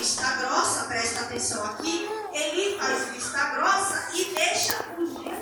vista grossa, presta atenção aqui, ele faz vista grossa e deixa os dias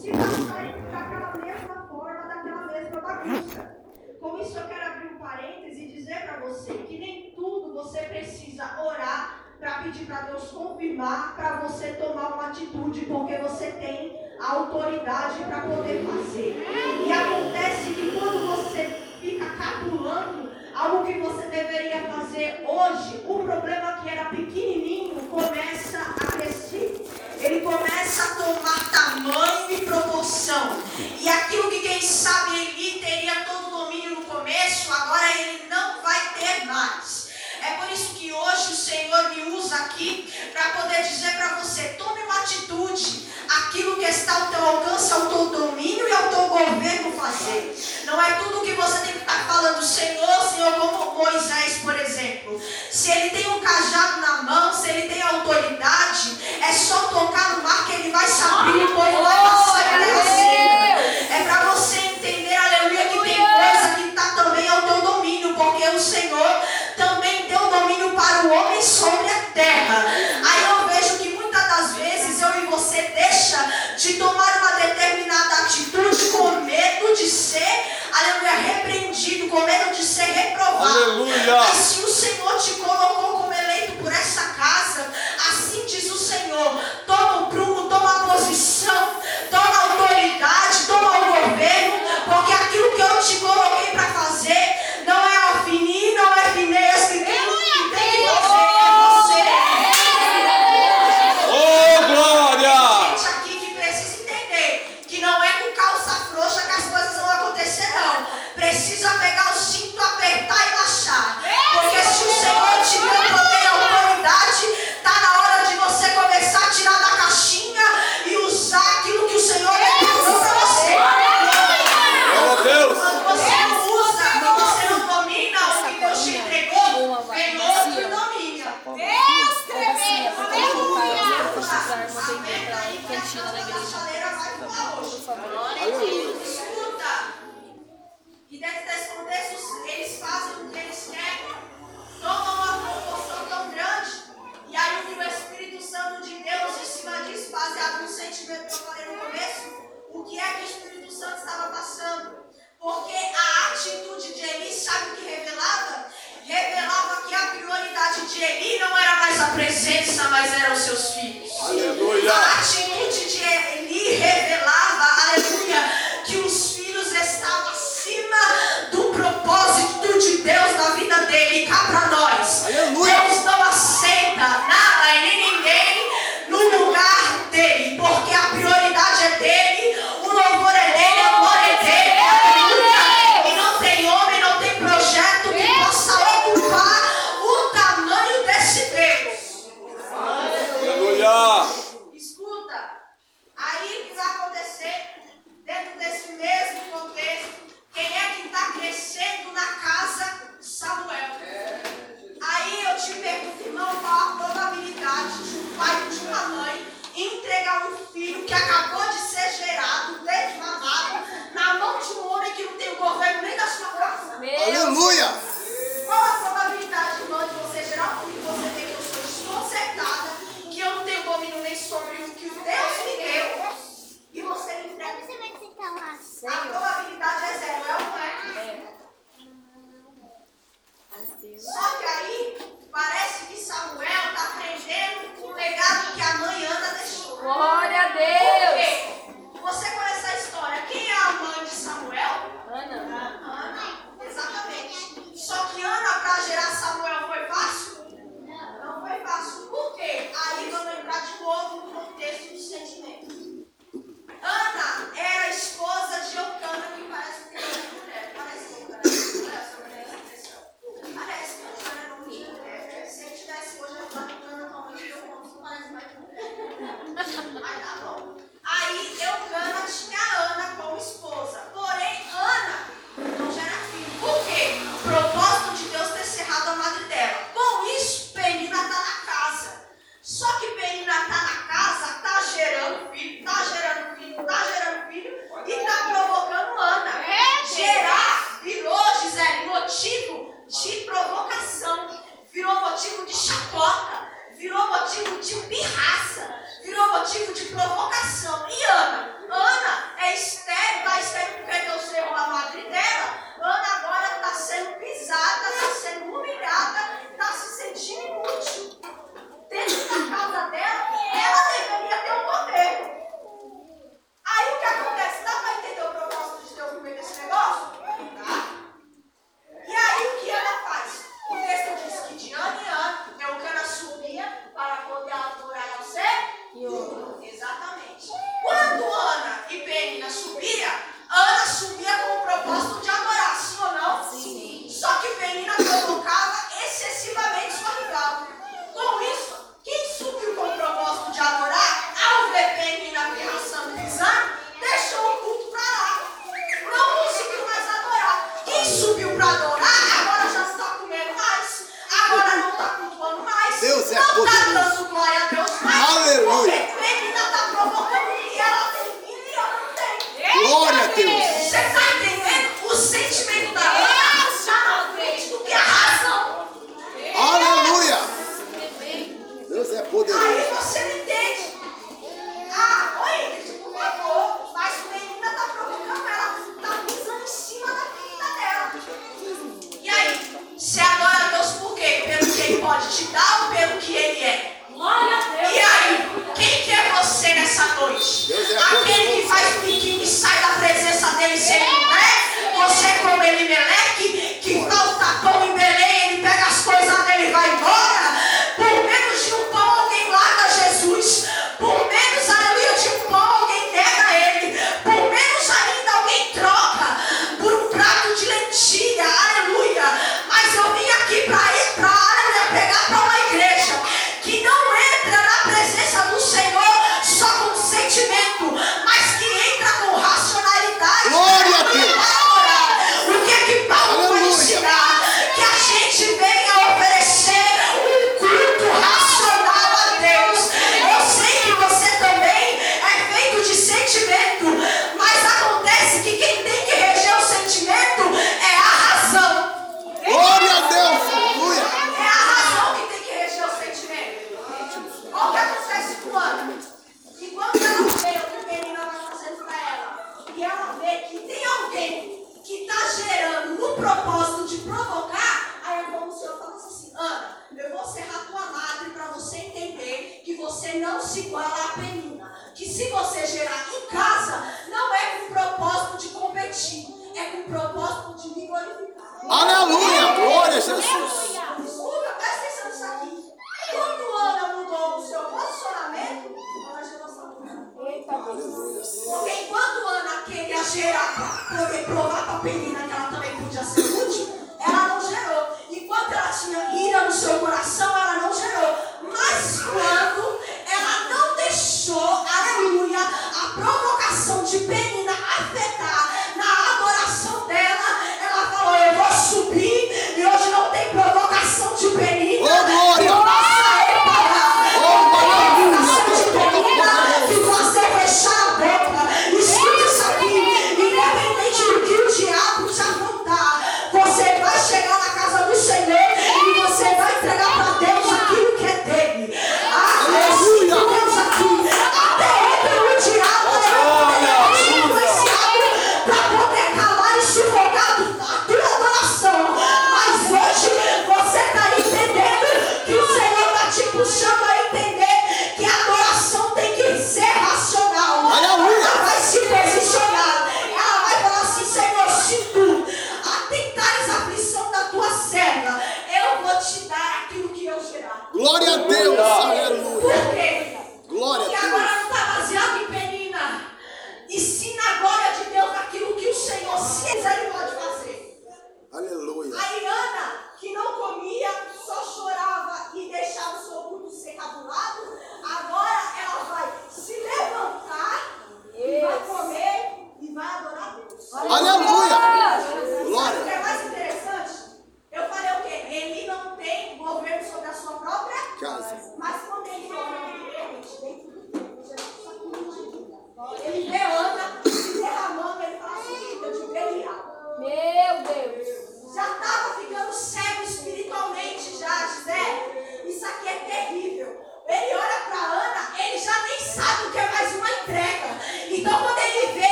se passarem daquela mesma forma, daquela mesma bagunça. Com isso eu quero abrir um parêntese e dizer para você que nem tudo você precisa orar para pedir para Deus confirmar, para você tomar uma atitude, porque você tem a autoridade para poder fazer. E acontece que quando você fica capulando algo que você deveria fazer hoje, o problema que era pequenininho começa a crescer. Ele começa a tomar tamanho e proporção. E aquilo que quem sabe ele teria todo o domínio no começo, agora ele não vai ter mais. É por isso que hoje o Senhor me usa aqui para poder dizer para você: tome uma atitude. Aquilo que está ao teu alcance, ao teu domínio e ao teu governo fazer. Não é tudo que você tem que estar tá falando, Senhor, Senhor, como Moisés, por exemplo. Se ele tem um cajado na mão, se ele tem autoridade, é só tocar no mar que ele vai se abrir o povo vai passar e terra É para você entender, aleluia, que tem coisa que está também ao teu domínio, porque o Senhor domínio para o homem sobre a terra. Aí eu vejo que muitas das vezes eu e você deixa de tomar uma determinada atitude com medo de ser, aleluia, repreendido, com medo de ser reprovado. Aleluia. Mas se o Senhor te colocou como eleito por essa casa, assim diz o Senhor, toma o prumo, toma a posição, toma a autoridade, toma o governo, porque aquilo que eu te coloquei para fazer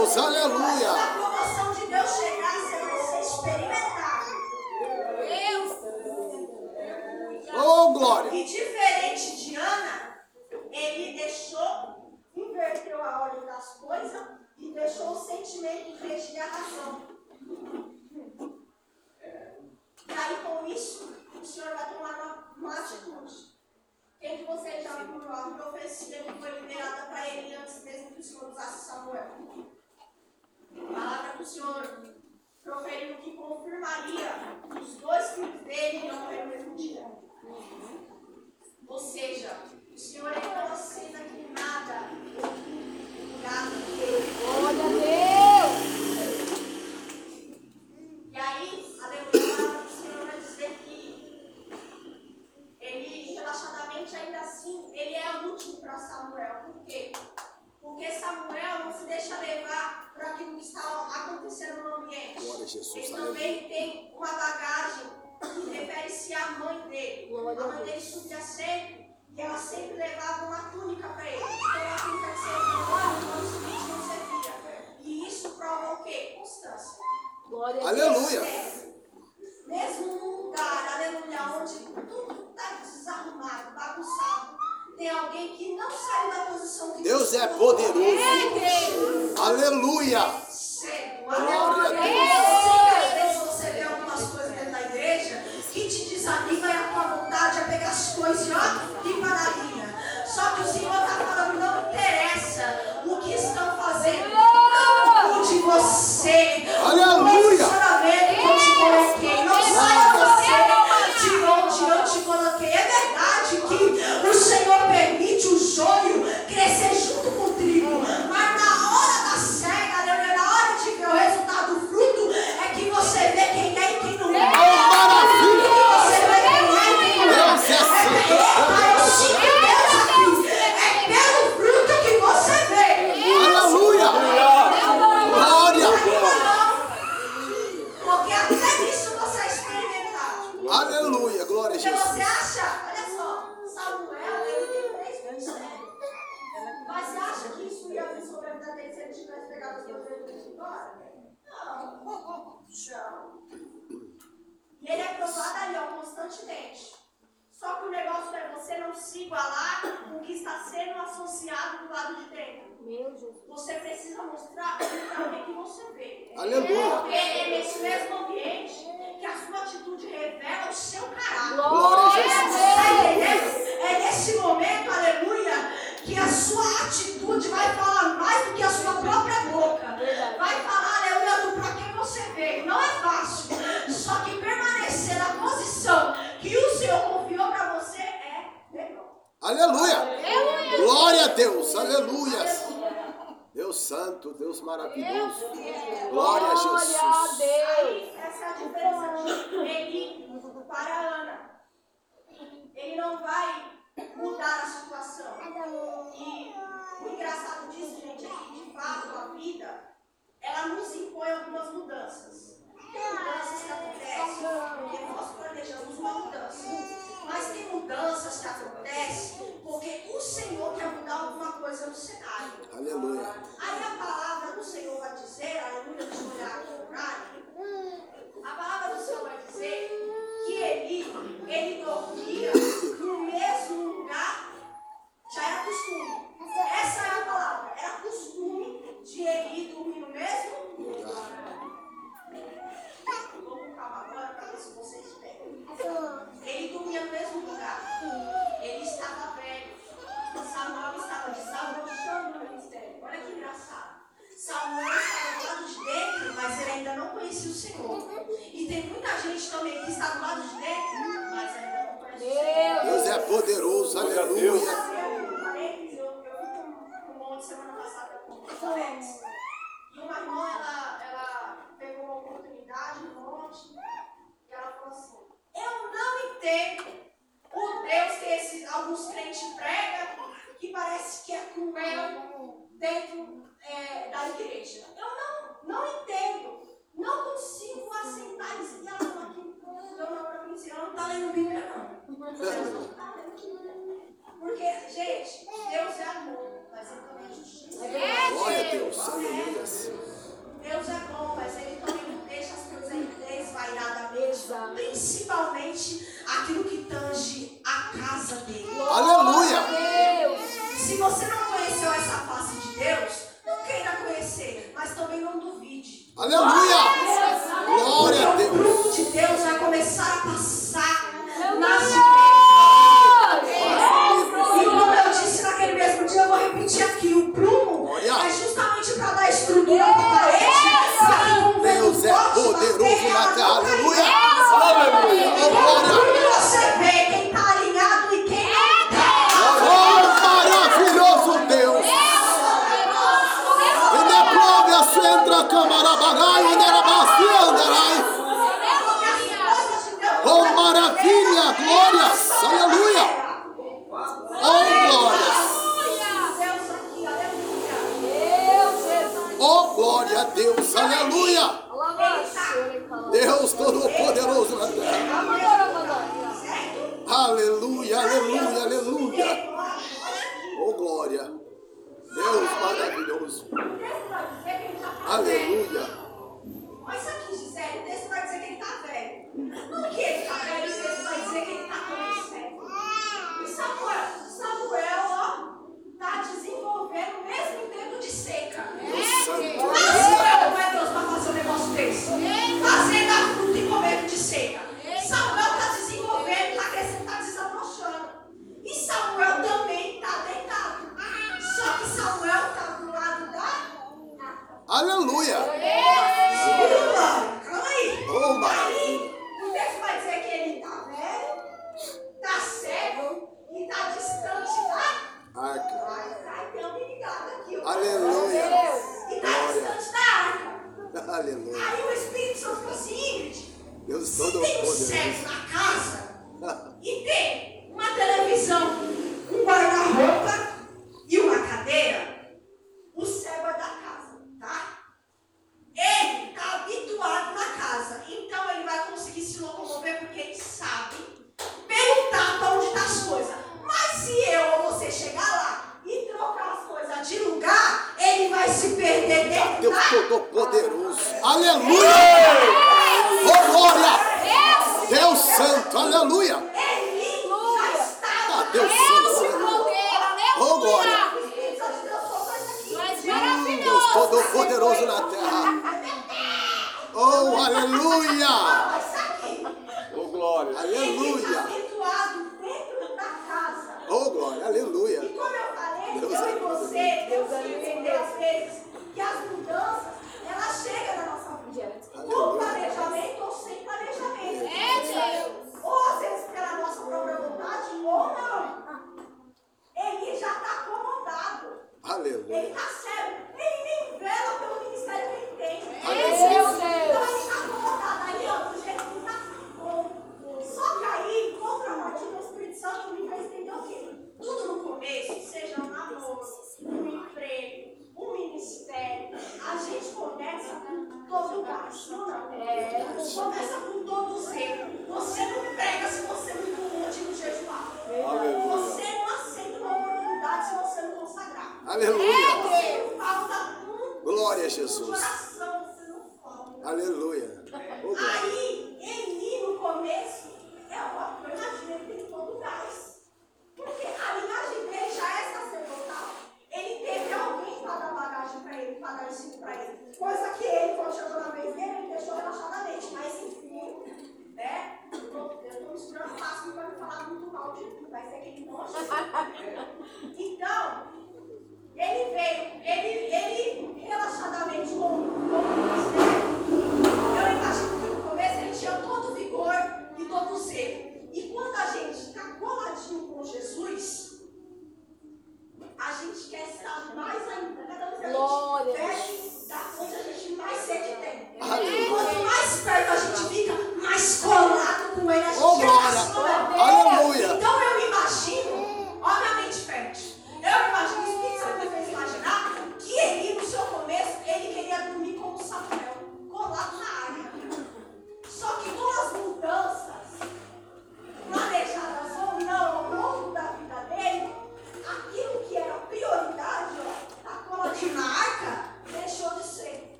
Deus, aleluia. a promoção de Deus você Oh, glória. E diferente de Ana, ele deixou, inverteu a ordem das coisas e deixou o sentimento em vez de a razão. E aí, com isso, o Senhor vai tomar uma, atitude. Quem de vocês já viu a profecia que foi liberada para ele antes mesmo que o Senhor usasse Samuel? palavra do Senhor proferindo que confirmaria que os dois filhos dele não eram o mesmo dia. Ou seja, o Senhor é tão assim acena que nada nada. Glória a Deus! E aí, a declaração do Senhor vai dizer que ele, relaxadamente ainda assim, ele é útil para Samuel. Por quê? Porque Samuel não se deixa levar por aquilo que está acontecendo no ambiente. Glória a Jesus. Ele também tem uma bagagem que refere-se à mãe dele. A mãe dele subia sempre e ela sempre levava uma túnica para ele. Então ela tenta servir no não. E isso prova o quê? Constância. Glória Aleluia. Mesmo num lugar, aleluia, onde tudo está desarrumado, bagunçado tem alguém que não saiu da posição de Deus Deus é poderoso. É Deus. Aleluia. Glória a Deus. Você vê algumas coisas dentro da igreja que te desanima e a tua vontade a pegar as coisas e ó, e linha. Né? Só que o Senhor está falando. what say. 王亮如意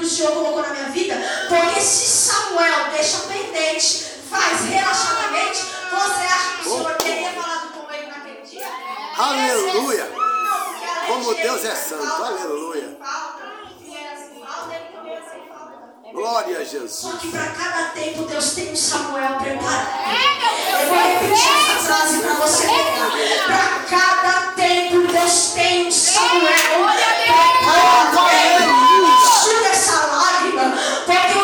que o Senhor colocou na minha vida, porque se Samuel deixa pendente, faz relaxadamente, você acha que o Senhor teria falado com ele naquele dia? Aleluia! Como Deus é santo, aleluia! É assim, é assim, é assim. Glória a Jesus. Só que para cada tempo Deus tem um Samuel preparado. Eu vou repetir essa frase para você. Para cada tempo Deus tem um Samuel preparado porque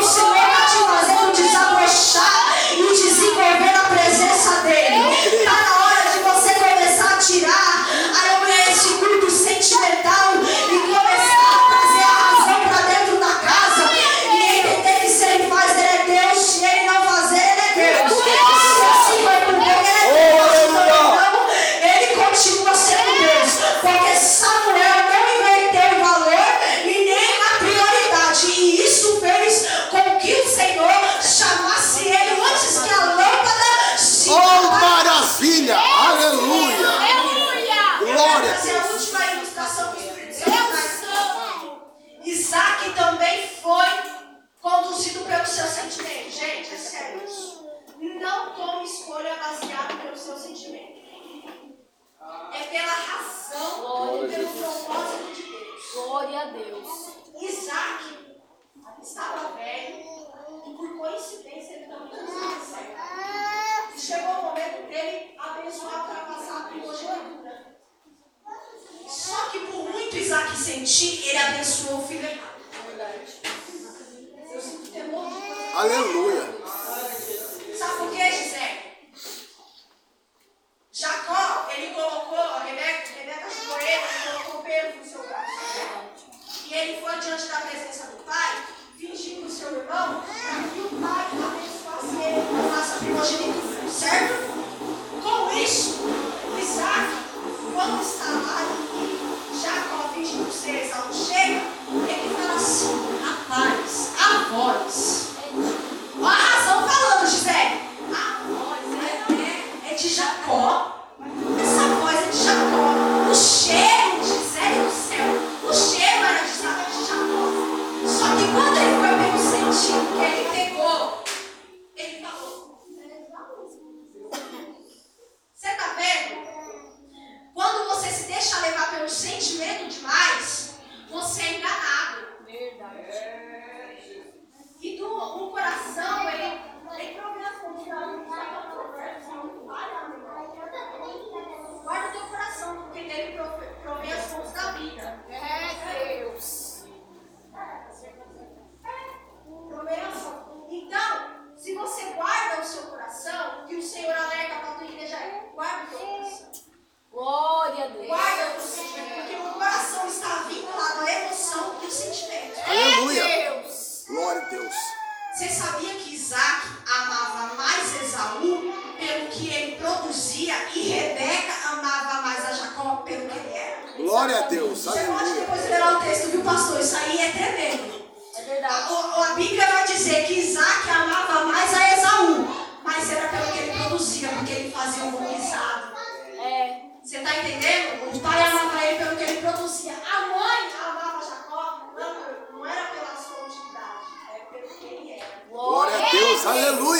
aleluia.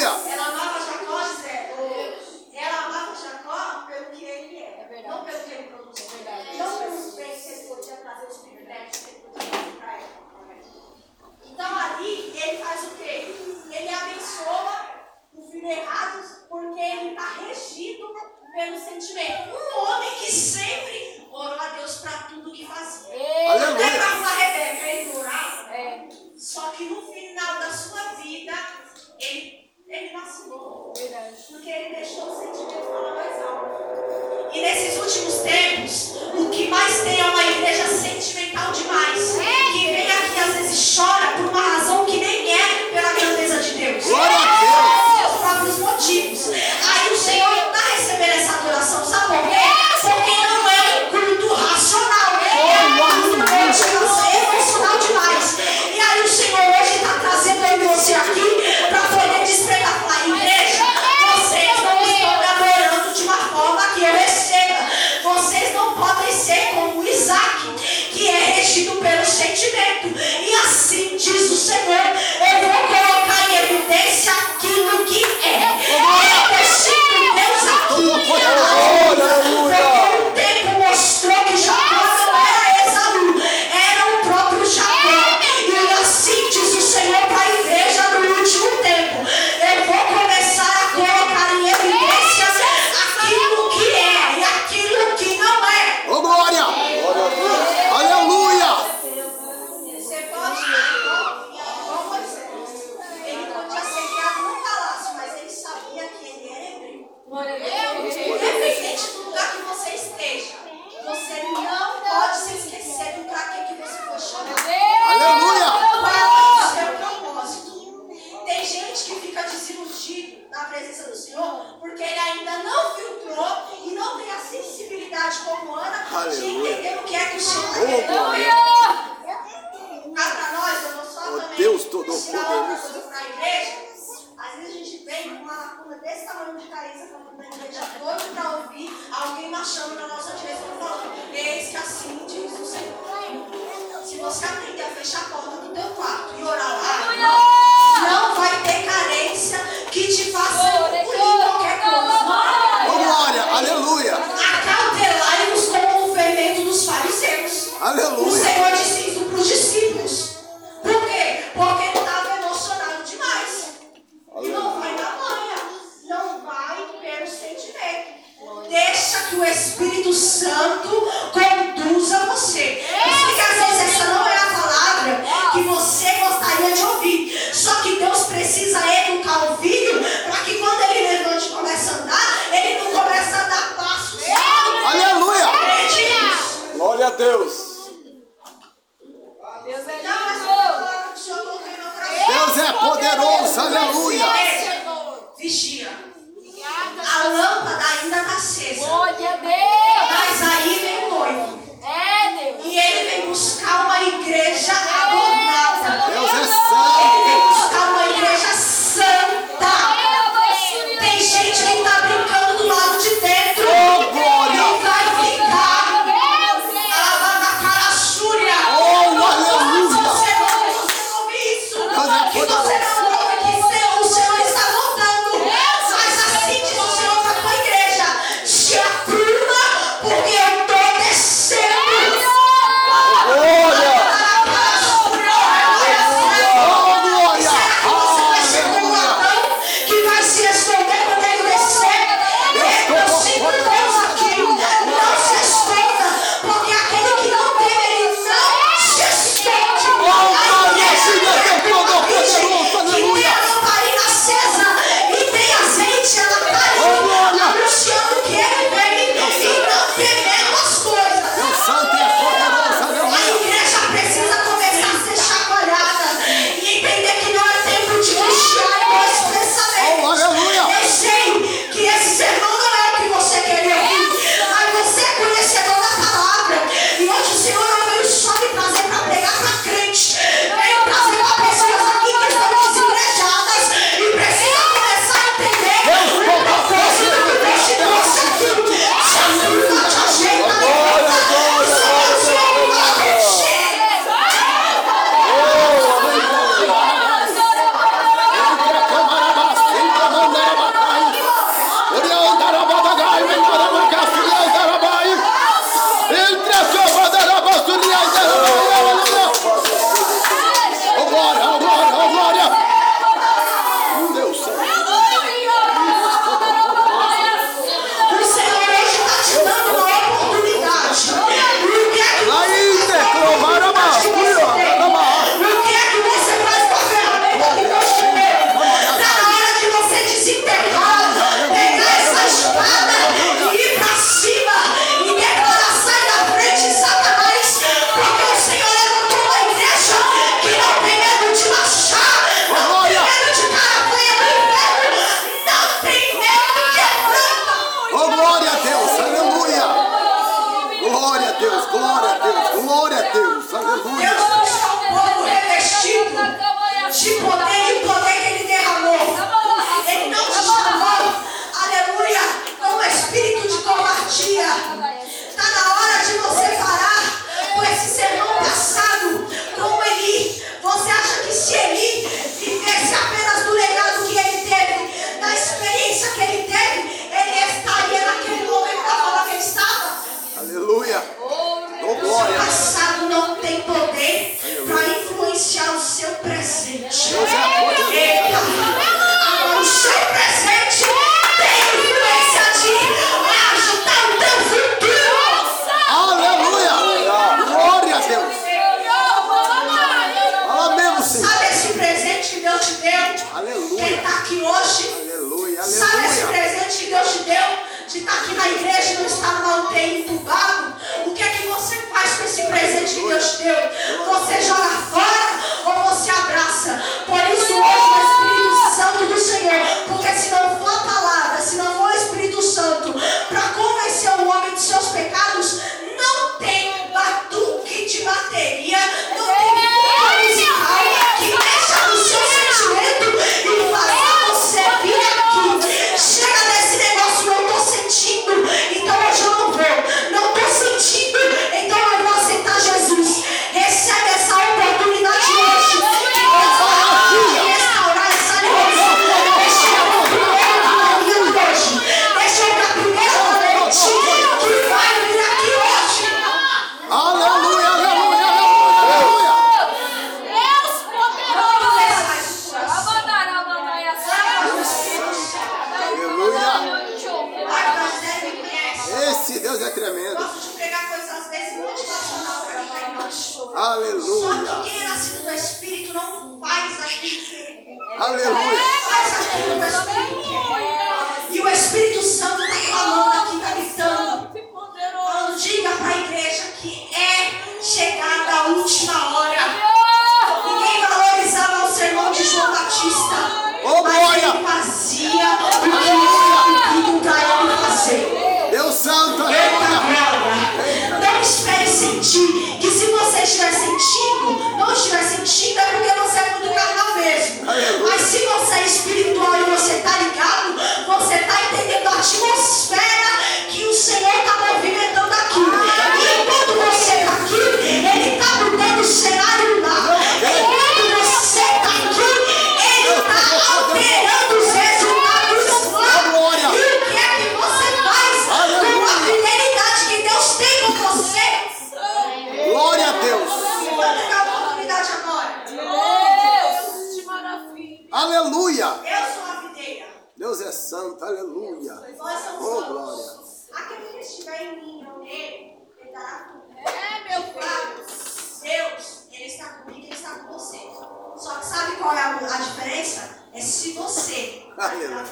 Aleluia.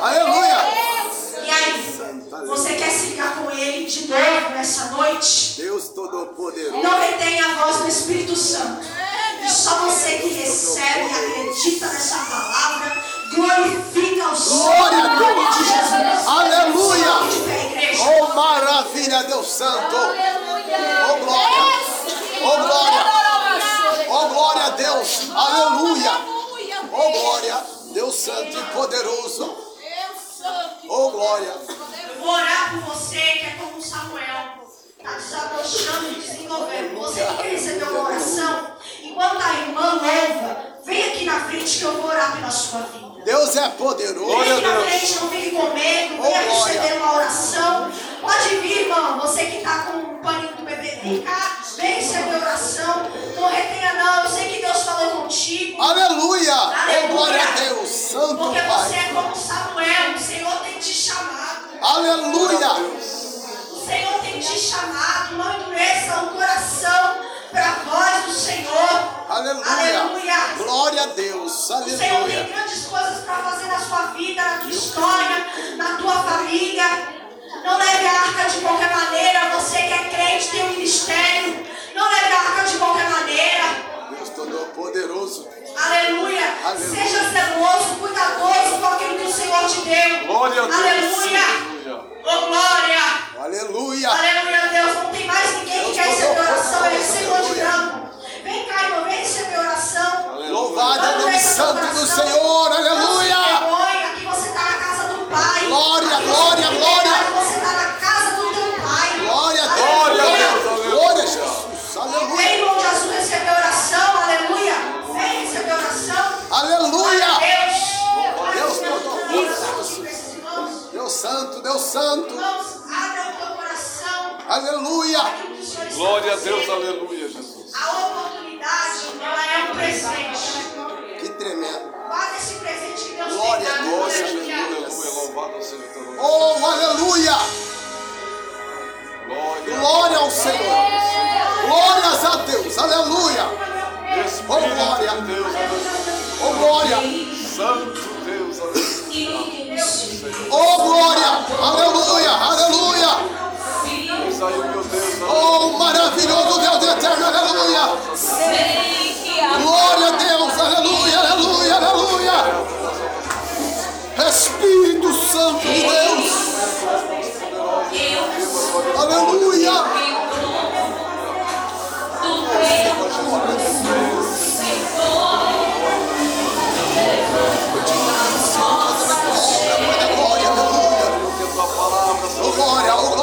Aleluia. E aí, Santa você quer se ligar com Ele de novo nessa noite? Deus Todo-Poderoso. Não retém a voz do Espírito Santo. E só você que recebe e acredita nessa palavra, glorifica o Senhor em a Deus! Aleluia. Oh, maravilha, Deus Santo. Aleluia. Oh, glória. Oh, glória. Oh, glória a Deus. Aleluia. Oh, glória. Deus Santo e Poderoso. Deus Santo. Oh, glória. Vou orar por você que é como Samuel. Está desabrochando e desenvolvendo. Você que recebeu uma oração, enquanto a irmã leva, vem aqui na frente que eu vou orar pela sua vida. Deus é poderoso. Glória Frente, Não fique com medo, venha oh, receber uma oração. Pode vir, irmão, você que está com o um paninho do bebê, vem cá, vem receber oração. Não retenha, não. Eu sei que Deus falou contigo. Aleluia! Aleluia. Glória a Deus, Santo Porque Pai. você é como Samuel, o Senhor tem te chamado. Aleluia! Senhor tem te chamado. Não endureça o é coração para a voz do Senhor. Aleluia. Aleluia. Glória a Deus. Aleluia. O Senhor tem grandes coisas para fazer na sua vida, na tua história, na tua família. Não leve a arca de qualquer maneira. Você que é crente tem um ministério. Não leve a arca de qualquer maneira. Deus Todo-Poderoso. Aleluia. Aleluia. Seja zeloso, cuidadoso com aquilo que o Senhor te deu. Glória a Deus. Aleluia. Ô glória! Aleluia! Aleluia, Deus! Não tem mais ninguém que quer receber oração, eu recebo hoje. Vem cá, irmão, vem receber oração. Louvado é o nome santo do Senhor, aleluia! Que vergonha, aqui você está na casa do Pai. Glória, glória, glória! Aleluia. Glória a Deus, aleluia, Jesus. A oportunidade, ela é um presente. Que tremendo. Guarda esse presente que Deus Glória, tem dado. Glória a Jesus, Aleluia. Louvado seja o teu nome. Oh, aleluia. Glória. Glória ao Senhor. Glórias a Deus, aleluia. Oh, glória. Oh, glória. Santo Deus, aleluia. Oh, glória. Aleluia, aleluia. Oh, maravilhoso Deus eterno, aleluia. Glória a Deus, aleluia, aleluia, aleluia. Espírito Santo de Deus, aleluia. Glória, Oh, glória,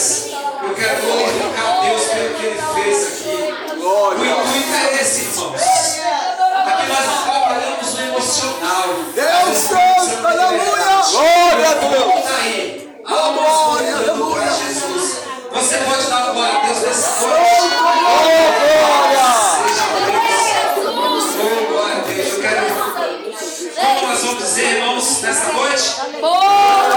Eu quero glorificar a Deus pelo que Ele fez aqui. O interesse, irmãos. Aqui nós não trabalhamos no emocional. Deus, Deus, aleluia! Glória a Deus! Glória a Deus! Jesus. Você pode dar glória a Deus nessa noite. Glória! Glória a Deus! Eu quero. Como nós vamos dizer, irmãos, nessa noite? Glória!